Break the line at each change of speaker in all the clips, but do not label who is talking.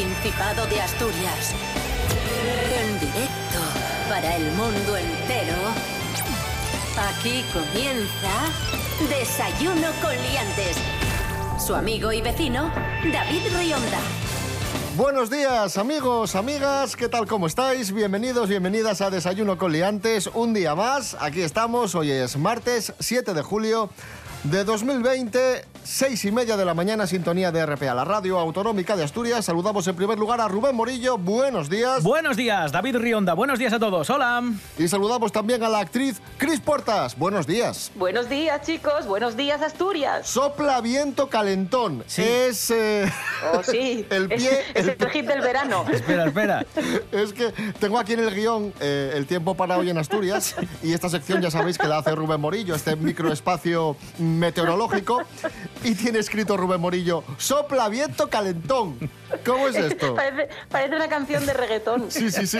Principado de Asturias. En directo para el mundo entero. Aquí comienza Desayuno con Liantes. Su amigo y vecino, David Rionda.
Buenos días amigos, amigas, ¿qué tal? ¿Cómo estáis? Bienvenidos, bienvenidas a Desayuno con Liantes. Un día más, aquí estamos, hoy es martes 7 de julio de 2020, seis y media de la mañana, sintonía de RPA, la radio autonómica de Asturias. Saludamos en primer lugar a Rubén Morillo, buenos días.
Buenos días, David Rionda, buenos días a todos, hola.
Y saludamos también a la actriz Cris Puertas, buenos días.
Buenos días, chicos, buenos días, Asturias.
Sopla viento calentón.
Sí.
Es. eh,
Oh, sí,
el
es,
pie.
es el hit del verano.
Espera, espera.
Es que tengo aquí en el guion eh, el tiempo para hoy en Asturias y esta sección ya sabéis que la hace Rubén Morillo, este microespacio meteorológico y tiene escrito Rubén Morillo, sopla viento calentón. ¿Cómo es esto?
Parece, parece una canción de reggaetón.
Sí, sí, sí.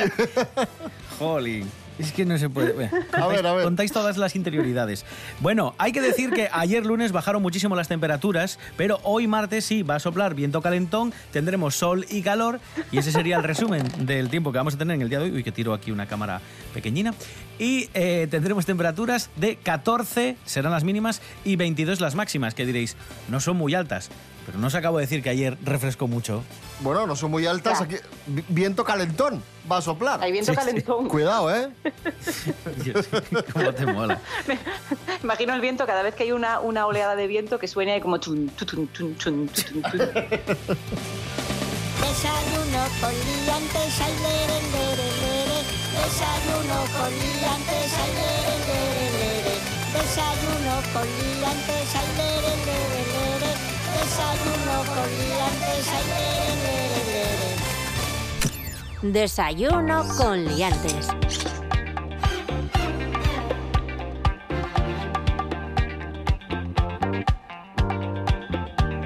Jolín. Es que no se puede. Bueno,
A ver, a ver.
Contáis todas las interioridades. Bueno, hay que decir que ayer lunes bajaron muchísimo las temperaturas, pero hoy martes sí va a soplar viento calentón, tendremos sol y calor, y ese sería el resumen del tiempo que vamos a tener en el día de hoy. Uy, que tiro aquí una cámara pequeñina. Y eh, tendremos temperaturas de 14, serán las mínimas, y 22 las máximas, que diréis, no son muy altas. Pero no os acabo de decir que ayer refrescó mucho.
Bueno, no son muy altas,
Ya.
aquí vi- viento calentón va a soplar.
Hay viento
Sí, sí.
calentón.
Cuidado, ¿eh?
Cómo te mola.
Imagino el viento cada vez que hay una, una oleada de viento que suene como chun, tutun, chun, chun, tutun, chun.
Desayuno con liantes, ay, lere, lere, lere. Desayuno con liantes, ay, lere, lere, lere. Desayuno con liantes, lere, lere, lere. Desayuno con liantes.
Desayuno con liantes.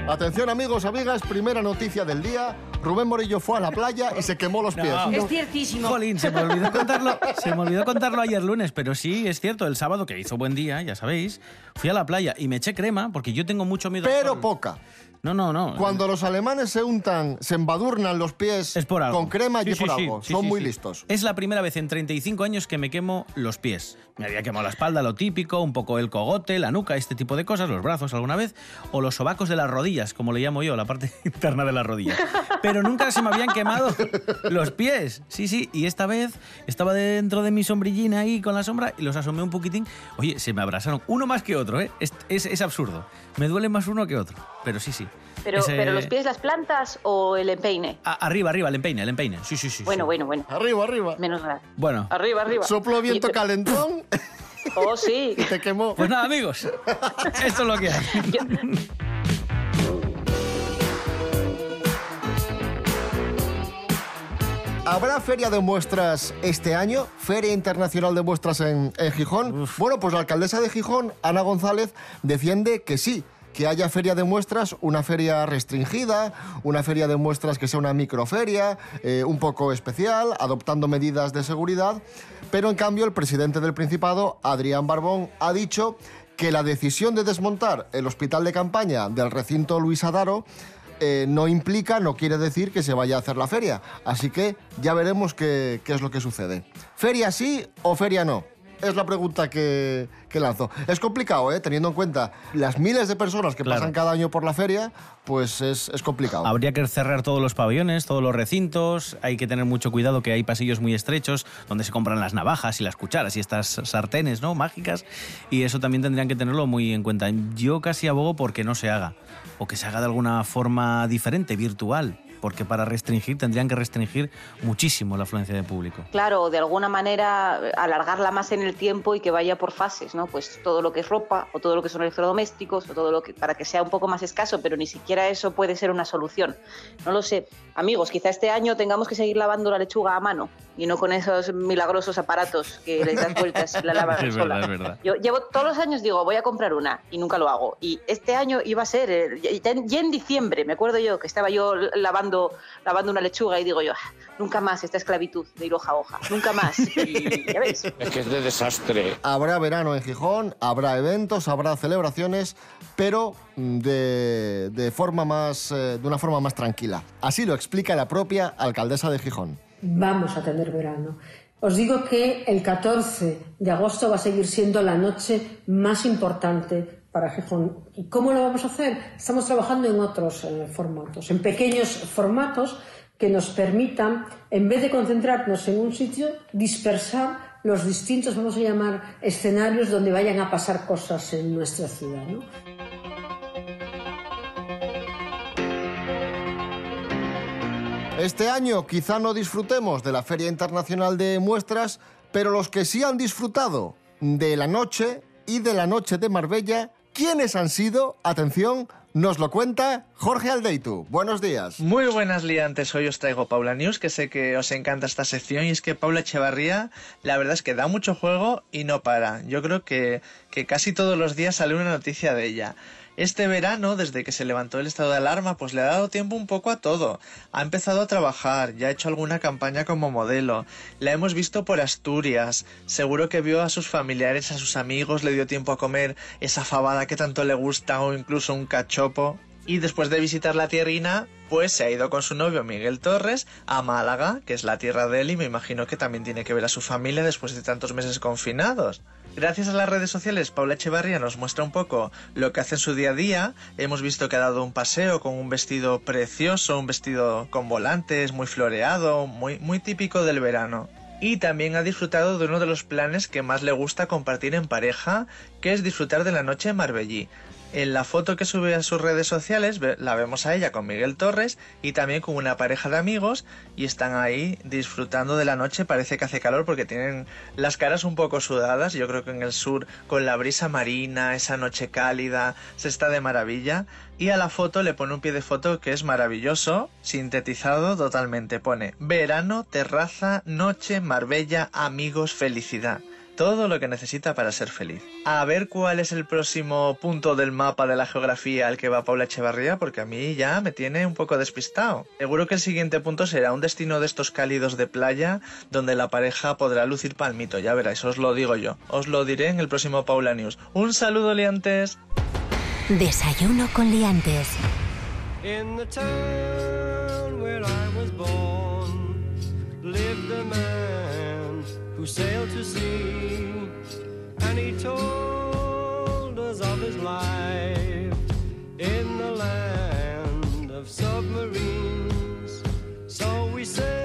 Atención amigos, amigas, primera noticia del día. Rubén Morillo fue a la playa y se quemó los pies.
No.
Es ciertísimo.
Jolín, se me olvidó contarlo, se me olvidó contarlo ayer lunes, pero sí, es cierto, el sábado que hizo buen día, ya sabéis, fui a la playa y me eché crema porque yo tengo mucho miedo. al
Pero
sol.
poca.
No, no, no.
Cuando los alemanes se untan, se embadurnan los pies
es por algo.
con crema y
Sí,
por
sí,
algo. Son muy listos.
Es la primera vez en 35 años que me quemo los pies. Me había quemado la espalda, lo típico, un poco el cogote, la nuca, este tipo de cosas, los brazos alguna vez, o los sobacos de las rodillas, como le llamo yo, la parte interna de las rodillas. Pero nunca se me habían quemado los pies. Sí, sí, y esta vez estaba dentro de mi sombrillina ahí con la sombra y los asomé un poquitín. Oye, se me abrazaron, uno más que otro, ¿eh? Es, es- es absurdo. Me duele más uno que otro, pero sí, sí.
Pero,
Ese-
pero los pies, las plantas o el empeine.
A- arriba, arriba, el empeine, el empeine. Sí, sí, sí.
Bueno,
sí.
bueno, bueno.
Arriba, arriba.
Menos mal.
Bueno,
Arriba, arriba.
Sopló viento
Y-
calentón
Oh, sí.
y te quemó.
pues nada, amigos. Esto es lo que hay.
Yo-
¿Habrá feria de muestras este año? Feria Internacional de Muestras en, en Gijón. Bueno, pues la alcaldesa de Gijón, Ana González, defiende que sí, que haya feria de muestras, una feria restringida, una feria de muestras que sea una microferia, eh, un poco especial, adoptando medidas de seguridad. Pero en cambio, el presidente del Principado, Adrián Barbón, ha dicho que la decisión de desmontar el hospital de campaña del recinto Luis Adaro eh, no implica, no quiere decir que se vaya a hacer la feria. Así que ya veremos qué, qué es lo que sucede. ¿Feria sí o feria no? Es la pregunta que, que lanzo. Es complicado, ¿eh? teniendo en cuenta las miles de personas que
Claro.
pasan cada año por la feria, pues es, es complicado.
Habría que cerrar todos los pabellones, todos los recintos. Hay que tener mucho cuidado que hay pasillos muy estrechos donde se compran las navajas y las cucharas y estas sartenes, ¿no? Mágicas. Y eso también tendrían que tenerlo muy en cuenta. Yo casi abogo porque no se haga. O que se haga de alguna forma diferente, virtual. Porque para restringir tendrían que restringir muchísimo la afluencia de público.
Claro, de alguna manera eh, alargarla más en el tiempo y que vaya por fases, ¿no? Pues todo lo que es ropa o todo lo que son electrodomésticos o todo lo que para que sea un poco más escaso, pero ni siquiera eso puede ser una solución. No lo sé. Amigos, quizá este año tengamos que seguir lavando la lechuga a mano y no con esos milagrosos aparatos que le das vueltas y la lavas
Es
sola.
verdad, es verdad.
Yo llevo todos los años digo, voy a comprar una y nunca lo hago. Y este año iba a ser, eh, ya en diciembre, me acuerdo yo que estaba yo lavando lavando, lavando una lechuga y digo yo, "Ah, nunca más esta esclavitud de ir hoja a hoja, nunca más. Y ya ves,
Es que es de desastre.
Habrá verano en Gijón, habrá eventos, habrá celebraciones, pero mm, de, de forma más, eh, de una forma más tranquila. Así lo explica la propia alcaldesa de Gijón.
vamos a tener verano. Os digo que el 14 de agosto va a seguir siendo la noche más importante para Gijón. ¿Y cómo lo vamos a hacer? Estamos trabajando en otros eh, formatos, en pequeños formatos que nos permitan, en vez de concentrarnos en un sitio, dispersar los distintos, vamos a llamar, escenarios donde vayan a pasar cosas en nuestra ciudad.
Este año quizá no disfrutemos de la Feria Internacional de Muestras, pero los que sí han disfrutado de la noche y de la noche de Marbella, ¿quiénes han sido? Atención, nos lo cuenta Jorge Aldeitu. Buenos días.
Muy buenas liantes, hoy os traigo Paula News, que sé que os encanta esta sección y es que Paula Echevarría la verdad es que da mucho juego y no para. Yo creo que, que casi todos los días sale una noticia de ella. Este verano, desde que se levantó el estado de alarma, pues le ha dado tiempo un poco a todo. Ha empezado a trabajar, ya ha hecho alguna campaña como modelo, la hemos visto por Asturias, seguro que vio a sus familiares, a sus amigos, le dio tiempo a comer esa fabada que tanto le gusta o incluso un cachopo. Y después de visitar la tierrina, pues se ha ido con su novio Miguel Torres a Málaga, que es la tierra de él, y me imagino que también tiene que ver a su familia después de tantos meses confinados. Gracias a las redes sociales, Paula Echevarría nos muestra un poco lo que hace en su día a día. Hemos visto que ha dado un paseo con un vestido precioso, un vestido con volantes, muy floreado, muy, muy típico del verano. Y también ha disfrutado de uno de los planes que más le gusta compartir en pareja, que es disfrutar de la noche en Marbellí. En la foto que sube a sus redes sociales la vemos a ella con Miguel Torres y también con una pareja de amigos y están ahí disfrutando de la noche. Parece que hace calor porque tienen las caras un poco sudadas. Yo creo que en el sur con la brisa marina, esa noche cálida, se está de maravilla. Y a la foto le pone un pie de foto que es maravilloso, sintetizado totalmente. Pone verano, terraza, noche, Marbella, amigos, felicidad todo lo que necesita para ser feliz. A ver cuál es el próximo punto del mapa de la geografía al que va Paula Echevarría, porque a mí ya me tiene un poco despistado. Seguro que el siguiente punto será un destino de estos cálidos de playa donde la pareja podrá lucir palmito, ya veráis, os lo digo yo. Os lo diré en el próximo Paula News. Un saludo, liantes.
Desayuno con liantes.
In the town where I was born lived a man who sailed to sea, and he told us of his life in the land of submarines. So we sailed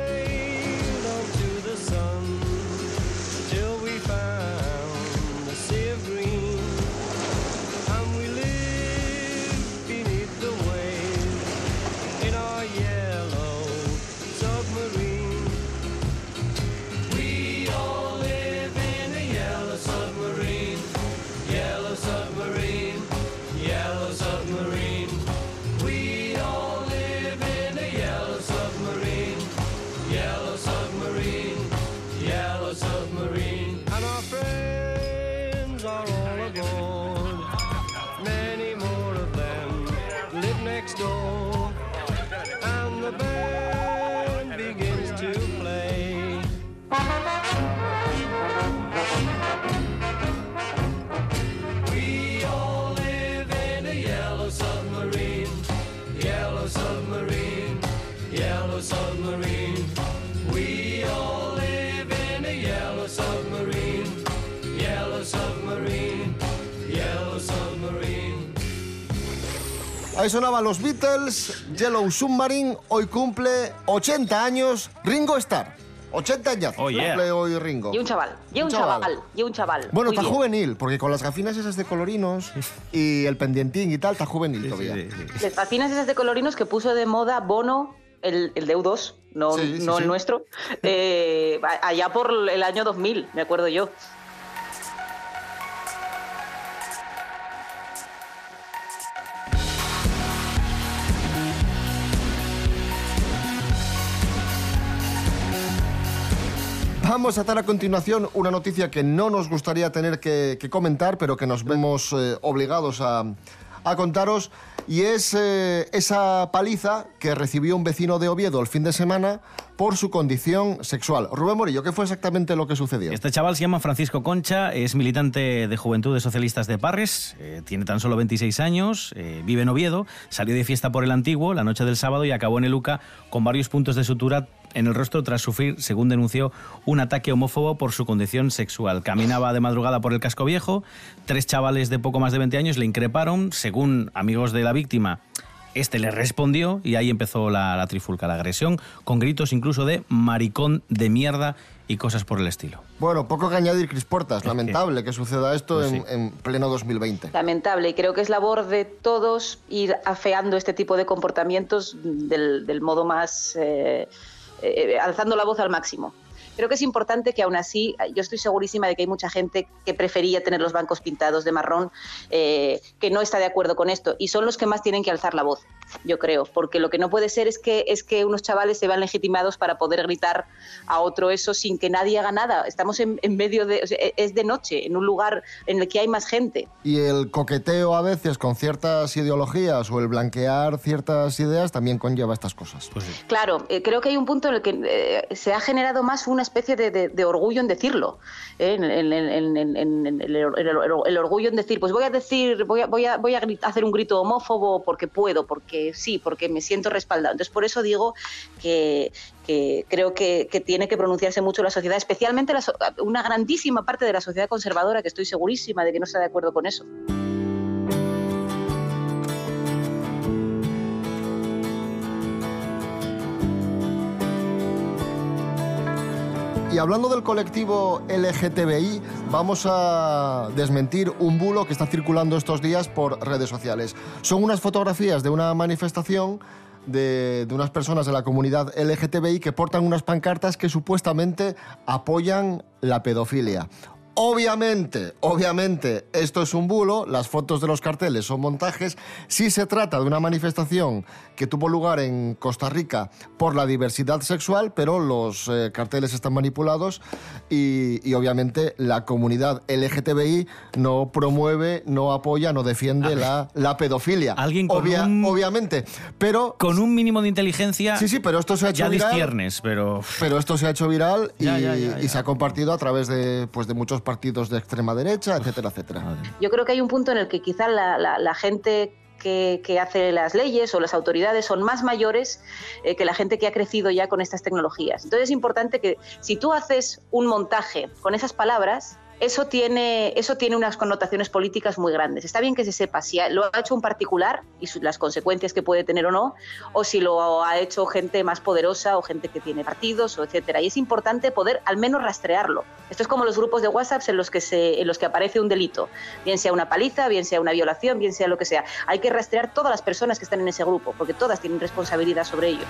Ahí sonaban los Beatles, Yellow Submarine, hoy cumple 80 años Ringo Starr. 80 años
Oh, yeah.
cumple hoy Ringo.
y un chaval, y un,
Un chaval.
chaval. y un chaval.
Bueno,
Muy
está
bien.
juvenil, porque con las gafinas esas de colorinos y el pendientín y tal, está juvenil todavía.
Sí.
Las patinas esas de colorinos que puso de moda Bono, el, el de U2, no,
Sí, sí,
no
sí.
el nuestro, eh, allá por el año 2000, me acuerdo yo.
Vamos a dar a continuación una noticia que no nos gustaría tener que, que comentar, pero que nos vemos eh, obligados a, a contaros y es eh, esa paliza que recibió un vecino de Oviedo el fin de semana por su condición sexual. Rubén Morillo, ¿qué fue exactamente lo que sucedió?
Este chaval se llama Francisco Concha, es militante de Juventudes Socialistas de Parres, eh, tiene tan solo 26 años, eh, vive en Oviedo, salió de fiesta por el Antiguo la noche del sábado y acabó en el UCA con varios puntos de sutura en el rostro tras sufrir, según denunció, un ataque homófobo por su condición sexual. Caminaba de madrugada por el casco viejo, tres chavales de poco más de 20 años le increparon, según amigos de la víctima. Este le respondió y ahí empezó la, la trifulca, la agresión, con gritos incluso de maricón de mierda y cosas por el estilo.
Bueno, poco que añadir, Cris Portas. Lamentable que suceda esto
Pues
en, pleno 2020.
Lamentable y creo que es labor de todos ir afeando este tipo de comportamientos del, del modo más eh, eh, alzando la voz al máximo. Creo que es importante que aún así, yo estoy segurísima de que hay mucha gente que prefería tener los bancos pintados de marrón, eh, que no está de acuerdo con esto, y son los que más tienen que alzar la voz, yo creo, porque lo que no puede ser es que, es que unos chavales se vean legitimados para poder gritar a otro eso sin que nadie haga nada. Estamos en, en medio de, o sea, es de noche, en un lugar en el que hay más gente.
Y el coqueteo a veces con ciertas ideologías o el blanquear ciertas ideas también conlleva estas cosas.
Pues sí.
Claro, eh, creo que hay un punto en el que eh, se ha generado más una especie de, de- de orgullo en decirlo, ¿eh? en, en- en- el, el- orgullo en decir, pues voy a decir, voy a, voy a, voy a hacer un grito homófobo porque puedo, porque sí, porque me siento respaldado. Entonces, por eso digo que, que creo que, que tiene que pronunciarse mucho la sociedad, especialmente la una grandísima parte de la sociedad conservadora, que estoy segurísima de que no está de acuerdo con eso.
Hablando del colectivo LGTBI, vamos a desmentir un bulo que está circulando estos días por redes sociales. Son unas fotografías de una manifestación de, de unas personas de la comunidad LGTBI que portan unas pancartas que supuestamente apoyan la pedofilia. Obviamente, obviamente, esto es un bulo, las fotos de los carteles son montajes. Sí se trata de una manifestación que tuvo lugar en Costa Rica por la diversidad sexual, pero los eh, carteles están manipulados y, y obviamente la comunidad LGTBI no promueve, no apoya, no defiende la, la pedofilia.
Alguien con
Obvia-
un-
Obviamente, pero...
Con un mínimo de inteligencia
Sí, sí, pero esto se ha hecho
ya
viral.
disciernes, pero...
Pero esto se ha hecho viral y,
Ya, ya, ya,
y
ya.
se ha compartido a través de, pues, de muchos partidos de extrema derecha, etcétera, etcétera.
Yo creo que hay un punto en el que quizá la, la- la gente que, que hace las leyes o las autoridades son más mayores eh, que la gente que ha crecido ya con estas tecnologías. Entonces es importante que si tú haces un montaje con esas palabras, eso tiene, eso tiene unas connotaciones políticas muy grandes. Está bien que se sepa si lo ha hecho un particular y las consecuencias que puede tener o no, o si lo ha hecho gente más poderosa o gente que tiene partidos, o etcétera. Y es importante poder al menos rastrearlo. Esto es como los grupos de WhatsApp en los que se, en los que aparece un delito, bien sea una paliza, bien sea una violación, bien sea lo que sea. Hay que rastrear todas las personas que están en ese grupo, porque todas tienen responsabilidad sobre ello.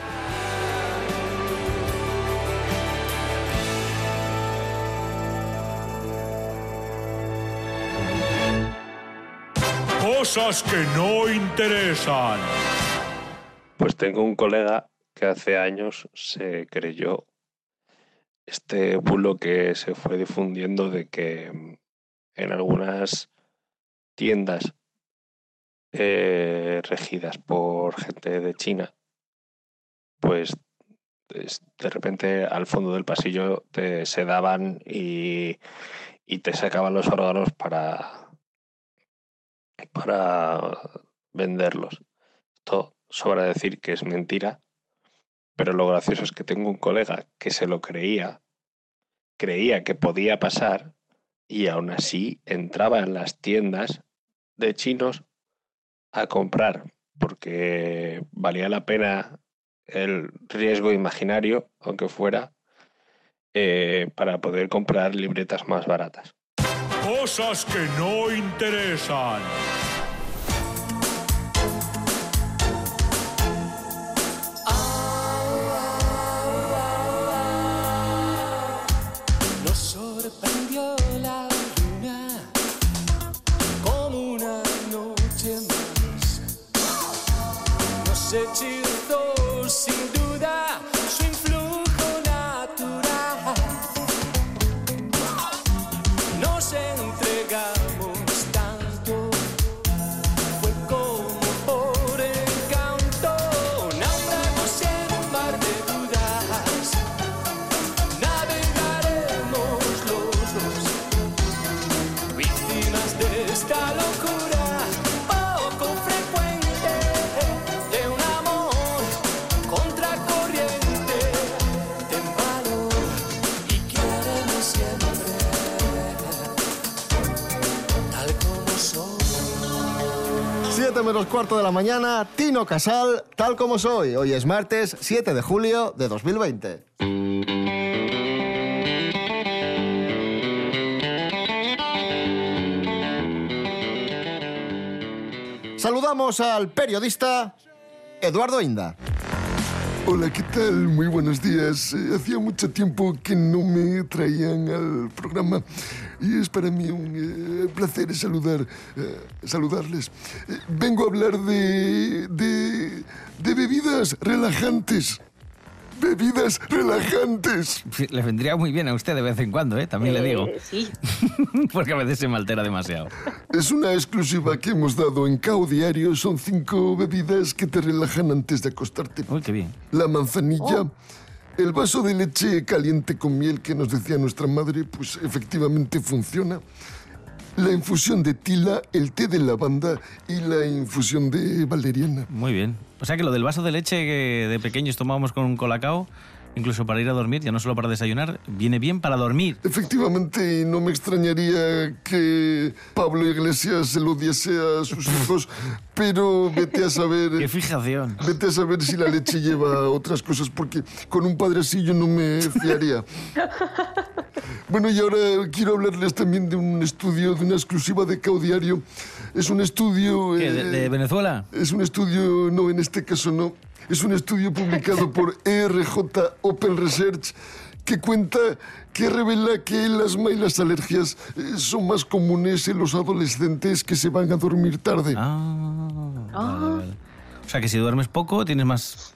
Cosas que no interesan.
Pues tengo un colega que hace años se creyó este bulo que se fue difundiendo de que mm, en algunas tiendas eh, regidas por gente de China, pues es- de repente al fondo del pasillo te sedaban y, y te sacaban los órganos para, para venderlos. Esto sobra decir que es mentira, pero lo gracioso es que tengo un colega que se lo creía, creía que podía pasar y aún así entraba en las tiendas de chinos a comprar porque valía la pena el riesgo imaginario, aunque fuera, eh, para poder comprar libretas más baratas.
Cosas que no interesan.
Nos
menos cuarto de la mañana, Tino Casal, tal como soy. Hoy es martes 7 de julio de 2020. Saludamos al periodista Eduardo Inda.
Hola, ¿qué tal? Muy buenos días. Eh, hacía mucho tiempo que no me traían al programa y es para mí un eh, placer saludar, eh, saludarles. Eh, vengo a hablar de, de, de bebidas relajantes. Bebidas relajantes.
Sí, Le vendría muy bien a usted de vez en cuando, ¿eh? También le digo.
Eh, sí.
Porque a veces se me altera demasiado.
Es una exclusiva que hemos dado en Cao Diario. Son cinco bebidas que te relajan antes de acostarte.
Uy, qué bien.
La manzanilla, el vaso de leche caliente con miel que nos decía nuestra madre, pues efectivamente funciona. La infusión de tila, el té de lavanda y la infusión de valeriana.
Muy bien. O sea que lo del vaso de leche que de pequeños tomábamos con un colacao, incluso para ir a dormir, ya no solo para desayunar, viene bien para dormir.
Efectivamente, y no me extrañaría que Pablo Iglesias se lo diese a sus hijos, pero vete a
Qué
saber...
fijación.
Vete a saber si la leche lleva otras cosas, porque con un padre así yo no me fiaría. Bueno, y ahora quiero hablarles también de un estudio, de una exclusiva de Caudiario. Es un estudio...
¿Qué, de,
eh,
de Venezuela?
Es un estudio, no, en este caso no. Es un estudio publicado por ERJ Open Research que cuenta, que revela que el asma y las alergias eh, son más comunes en los adolescentes que se van a dormir tarde.
Ah, vale, vale. O sea que si duermes poco tienes más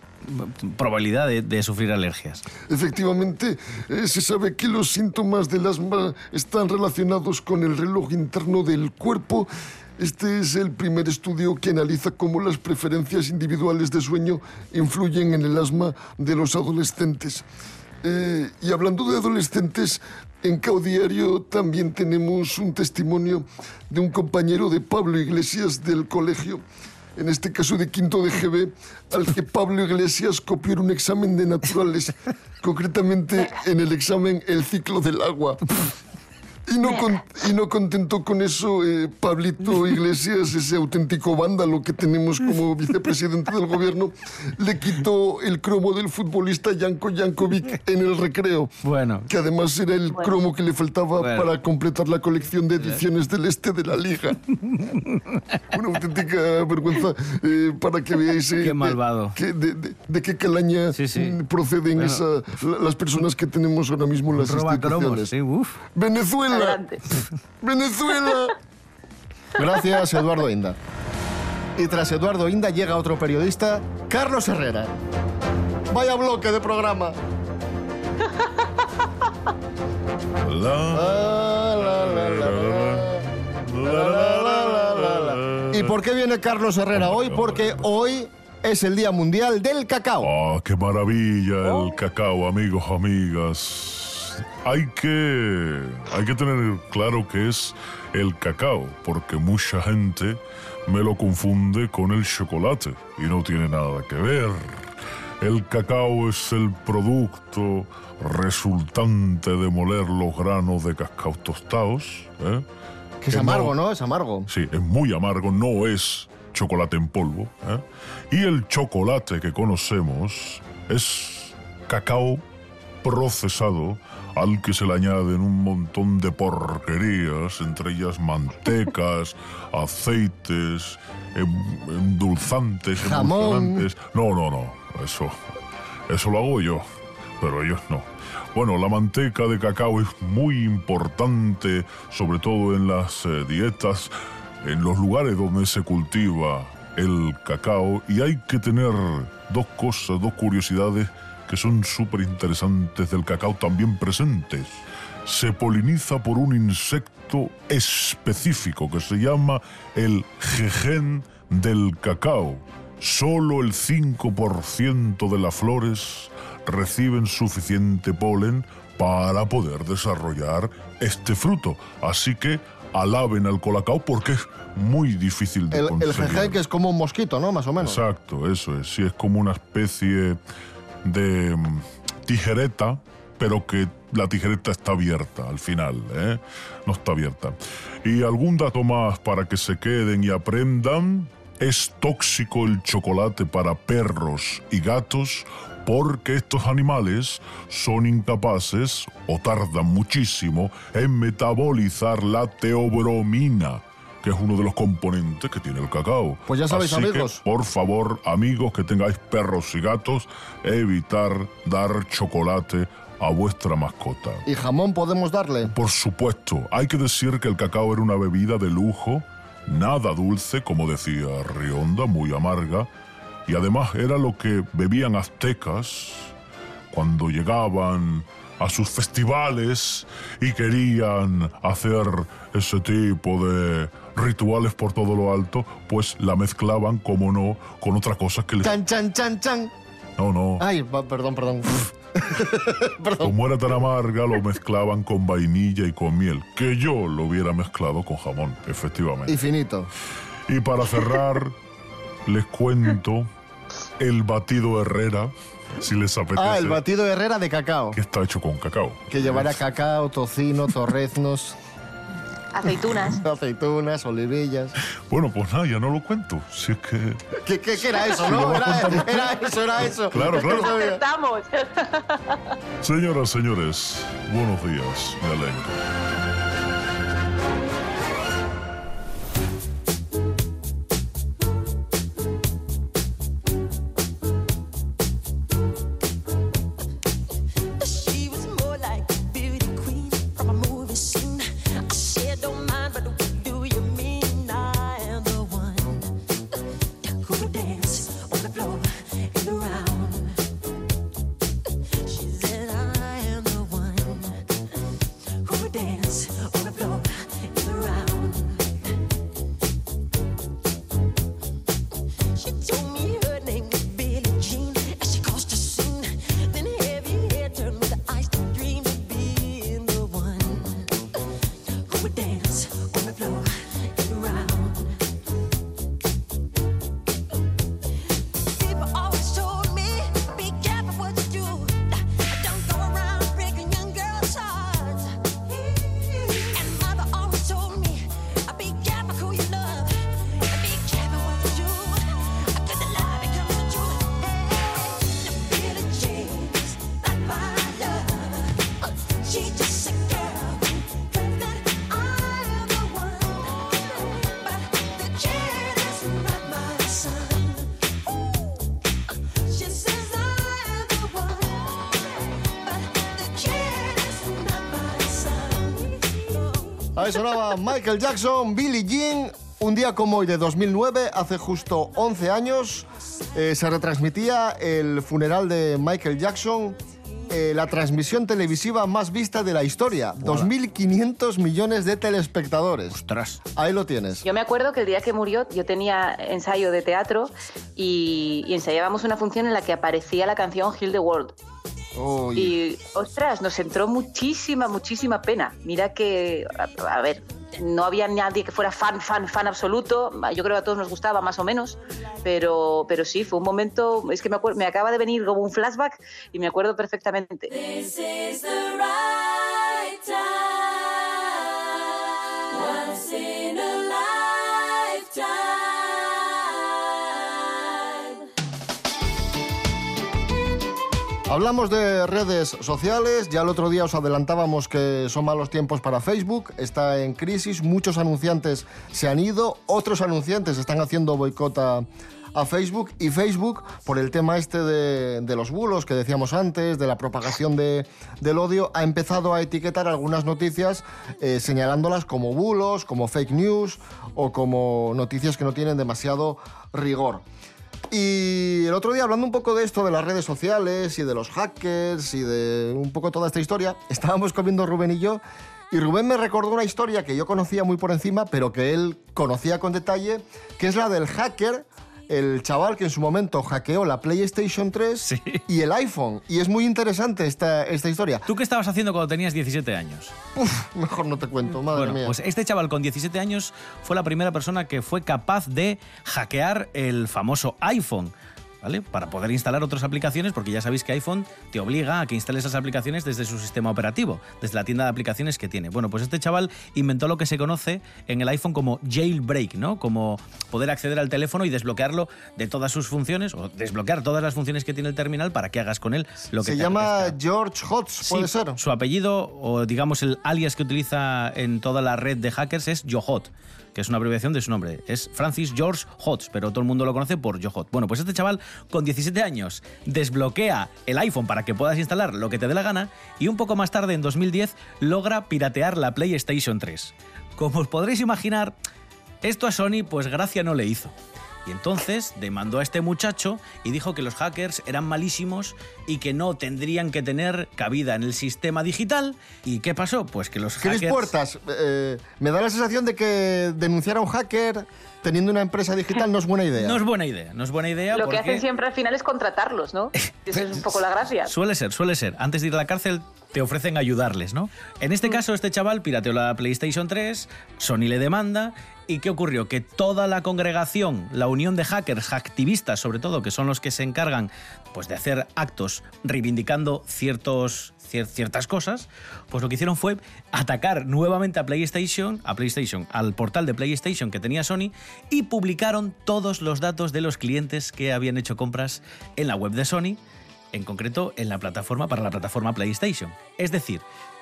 probabilidad de, de sufrir alergias.
Efectivamente, eh, se sabe que los síntomas del asma están relacionados con el reloj interno del cuerpo. Este es el primer estudio que analiza cómo las preferencias individuales de sueño influyen en el asma de los adolescentes. Eh, y hablando de adolescentes, en Caudiario también tenemos un testimonio de un compañero de Pablo Iglesias del colegio, en este caso de quinto de GB, al que Pablo Iglesias copió en un examen de naturales, concretamente en el examen El ciclo del agua. Y no, con- y no contento con eso, eh, Pablito Iglesias, ese auténtico vándalo que tenemos como vicepresidente del gobierno, le quitó el cromo del futbolista Janko Jankovic en el recreo.
Bueno,
Que además era el cromo que le faltaba
Bueno.
para completar la colección de ediciones del este de la liga. Una auténtica vergüenza eh, para que veáis eh,
Qué malvado.
que- de, de- de qué calaña
Sí, sí.
mm, proceden
Bueno.
esa- la- las personas que tenemos ahora mismo en las
roba cromos,
instituciones.
sí, uf.
Venezuela.
Adelante.
Venezuela.
Gracias, Eduardo Inda. Y tras Eduardo Inda llega otro periodista, Carlos Herrera. Vaya bloque de programa. ¿Y por qué viene Carlos Herrera hoy? Porque hoy es el Día Mundial del Cacao.
¡Ah, qué maravilla el cacao, amigos, amigas! Hay que, hay que tener claro que es el cacao, porque mucha gente me lo confunde con el chocolate y no tiene nada que ver. El cacao es el producto resultante de moler los granos de cacao tostados. ¿eh?
Que es
Que
amargo, ¿no? Es amargo.
Sí, es muy amargo, no es chocolate en polvo. ¿eh? Y el chocolate que conocemos es cacao procesado al que se le añaden un montón de porquerías, entre ellas mantecas, aceites, em- endulzantes, emulsionantes. No, no, no, eso, eso lo hago yo, pero ellos no. Bueno, la manteca de cacao es muy importante, sobre todo en las eh, dietas, en los lugares donde se cultiva el cacao, y hay que tener dos cosas, dos curiosidades que son súper interesantes del cacao también presentes. Se poliniza por un insecto específico que se llama el jejen del cacao. Solo el 5% de las flores reciben suficiente polen para poder desarrollar este fruto. Así que alaben al colacao porque es muy difícil de
El, el
conseguir.
jeje que es como un mosquito, ¿no? Más o menos.
Exacto, eso es. Sí, es como una especie de mm, tijereta, pero que la tijereta está abierta al final, ¿eh? No está abierta. Y algún dato más para que se queden y aprendan. es tóxico el chocolate para perros y gatos porque estos animales son incapaces o tardan muchísimo en metabolizar la teobromina, que es uno de los componentes que tiene el cacao.
Pues ya sabéis,
Así que,
amigos.
por favor, amigos que tengáis perros y gatos, evitar dar chocolate a vuestra mascota.
¿Y jamón podemos darle?
Por supuesto, hay que decir que el cacao era una bebida de lujo, nada dulce, como decía Rionda, muy amarga, y además era lo que bebían aztecas cuando llegaban a sus festivales y querían hacer ese tipo de rituales por todo lo alto, pues la mezclaban, como no, con otra cosa que les...
Chan, chan, chan, chan.
No, no.
Ay, va- perdón, perdón.
Como era tan amarga, lo mezclaban con vainilla y con miel. Que yo lo hubiera mezclado con jamón, efectivamente.
Y finito.
Y para cerrar, les cuento el batido Herrera, si les apetece.
Ah, el batido Herrera de cacao.
Que está hecho con cacao.
Que llevará cacao, tocino, torreznos,
Aceitunas.
aceitunas, olivillas.
Bueno, pues nada, ya no lo cuento. Si es que.
¿Qué, qué- qué era eso, no? Era, eso, era eso.
Claro, claro.
sabía.
Estamos.
Señoras, señores, buenos días, me alegro.
Michael Jackson, Billie Jean. Un día como hoy de 2009, hace justo 11 años, eh, se retransmitía el funeral de Michael Jackson, eh, la transmisión televisiva más vista de la historia. 2.500 millones de telespectadores.
Ostras.
Ahí lo tienes.
Yo me acuerdo que el día que murió yo tenía ensayo de teatro y, y ensayábamos una función en la que aparecía la canción Heal the World.
Uy.
Y, ostras, nos entró muchísima, muchísima pena. Mira que, a, a ver, no había nadie que fuera fan, fan, fan absoluto. Yo creo que a todos nos gustaba más o menos, pero, pero sí, fue un momento, es que me, acuer- me acaba de venir como un flashback y me acuerdo perfectamente.
This is the right time.
Hablamos de redes sociales, ya el otro día os adelantábamos que son malos tiempos para Facebook, está en crisis, muchos anunciantes se han ido, otros anunciantes están haciendo boicot a, Facebook. Y Facebook, por el tema este de, de los bulos que decíamos antes, de la propagación de- del odio, ha empezado a etiquetar algunas noticias eh, señalándolas como bulos, como fake news o como noticias que no tienen demasiado rigor. Y el otro día, hablando un poco de esto, de las redes sociales y de los hackers y de un poco toda esta historia, estábamos comiendo Rubén y yo, y Rubén me recordó una historia que yo conocía muy por encima, pero que él conocía con detalle, que es la del hacker, el chaval que en su momento hackeó la PlayStation 3 y el iPhone. Y es muy interesante esta, esta historia.
¿Tú qué estabas haciendo cuando tenías 17 años?
Uf, mejor no te cuento, madre
bueno,
mía.
pues este chaval con 17 años fue la primera persona que fue capaz de hackear el famoso iPhone. ¿Vale? Para poder instalar otras aplicaciones, porque ya sabéis que iPhone te obliga a que instales esas aplicaciones desde su sistema operativo, desde la tienda de aplicaciones que tiene. Bueno, pues este chaval inventó lo que se conoce en el iPhone como jailbreak, ¿no? Como poder acceder al teléfono y desbloquearlo de todas sus funciones, o desbloquear todas las funciones que tiene el terminal para que hagas con él lo que
Se
te
llama George Hotz, ¿puede
Sí,
ser?
Su apellido, o digamos el alias que utiliza en toda la red de hackers es Johot, que es una abreviación de su nombre. Es Francis George Hotz, pero todo el mundo lo conoce por Johot. Bueno, pues este chaval con 17 años desbloquea el iPhone para que puedas instalar lo que te dé la gana y un poco más tarde, en 2010, logra piratear la PlayStation 3. Como os podréis imaginar, esto a Sony pues gracia no le hizo. Y entonces demandó a este muchacho y dijo que los hackers eran malísimos y que no tendrían que tener cabida en el sistema digital. ¿Y qué pasó? Pues que los hackers...
Puertas, eh, me da la sensación de que denunciar a un hacker teniendo una empresa digital no es buena idea.
No es buena idea, no es buena idea
Lo que hacen siempre al final es contratarlos, ¿no? Esa es un poco la gracia.
suele ser, suele ser. Antes de ir a la cárcel te ofrecen ayudarles, ¿no? En este caso, este chaval pirateó la PlayStation 3, Sony le demanda, ¿y qué ocurrió? Que toda la congregación, la unión de hackers, activistas sobre todo, que son los que se encargan pues, de hacer actos reivindicando ciertos, cier- ciertas cosas, pues lo que hicieron fue atacar nuevamente a PlayStation, a PlayStation, al portal de PlayStation que tenía Sony, y publicaron todos los datos de los clientes que habían hecho compras en la web de Sony en concreto en la plataforma para la plataforma PlayStation. Es decir,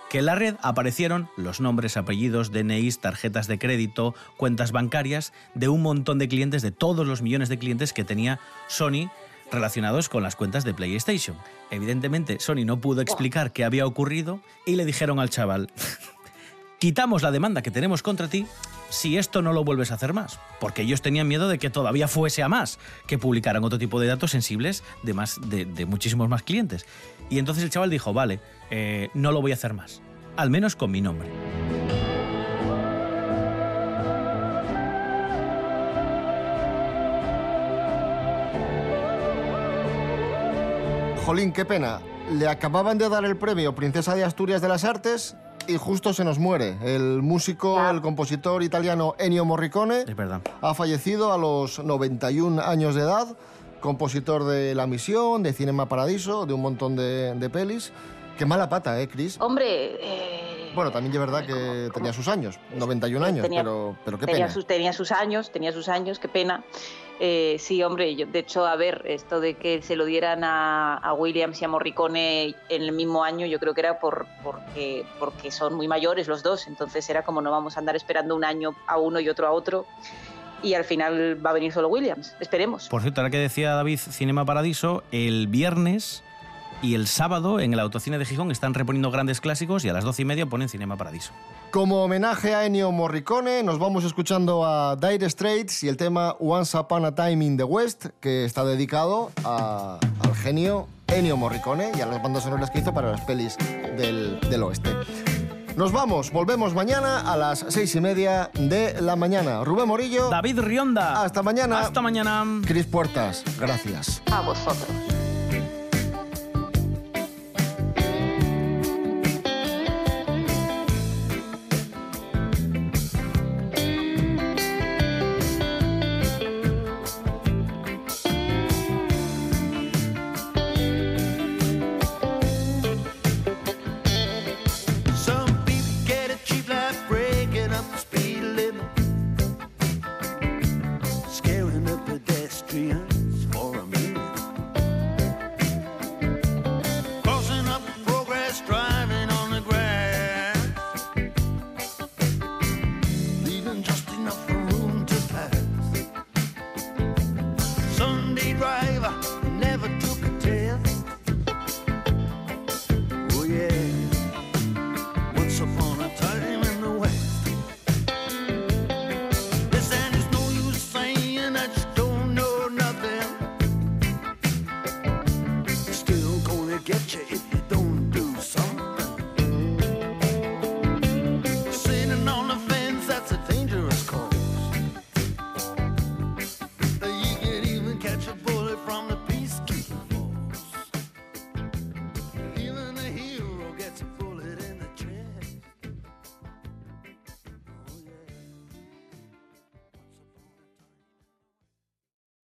que en la red aparecieron los nombres, apellidos, DNIs, tarjetas de crédito, cuentas bancarias de un montón de clientes, de todos los millones de clientes que tenía Sony relacionados con las cuentas de PlayStation. Evidentemente, Sony no pudo explicar qué había ocurrido y le dijeron al chaval, quitamos la demanda que tenemos contra ti si esto no lo vuelves a hacer más. Porque ellos tenían miedo de que todavía fuese a más, que publicaran otro tipo de datos sensibles de, más, de, muchísimos más clientes. Y entonces el chaval dijo, vale, eh, no lo voy a hacer más. Al menos con mi nombre.
Jolín, qué pena. Le acababan de dar el premio Princesa de Asturias de las Artes y justo se nos muere. El músico, el compositor italiano Ennio Morricone
Es verdad.
ha fallecido a los 91 años de edad, compositor de La Misión, de Cinema Paradiso, de un montón de, de pelis. Qué mala pata, ¿eh, Chris?
Hombre, eh,
Bueno, también es verdad que tenía sus años, 91 años,
Tenía-
pero, pero qué
tenía
pena.
sus, tenía sus años, tenía sus años, qué pena. Eh, sí, hombre, yo, de hecho, a ver, esto de que se lo dieran a, a Williams y a Morricone en el mismo año, yo creo que era por, porque, son muy mayores los dos, entonces era como no vamos a andar esperando un año a uno y otro a otro, y al final va a venir solo Williams, esperemos.
Por cierto, ahora que decía David Cinema Paradiso, el viernes y el sábado en el Autocine de Gijón están reponiendo grandes clásicos y a las doce y media ponen Cinema Paradiso.
Como homenaje a Ennio Morricone, nos vamos escuchando a Dire Straits y el tema Once Upon a Time in the West, que está dedicado a- al genio Ennio Morricone y a las bandas sonoras que hizo para las pelis del, del oeste. Nos vamos, volvemos mañana a las seis y media de la mañana. Rubén Morillo.
David Rionda.
Hasta mañana.
Hasta mañana.
Cris Puertas, gracias.
A vosotros.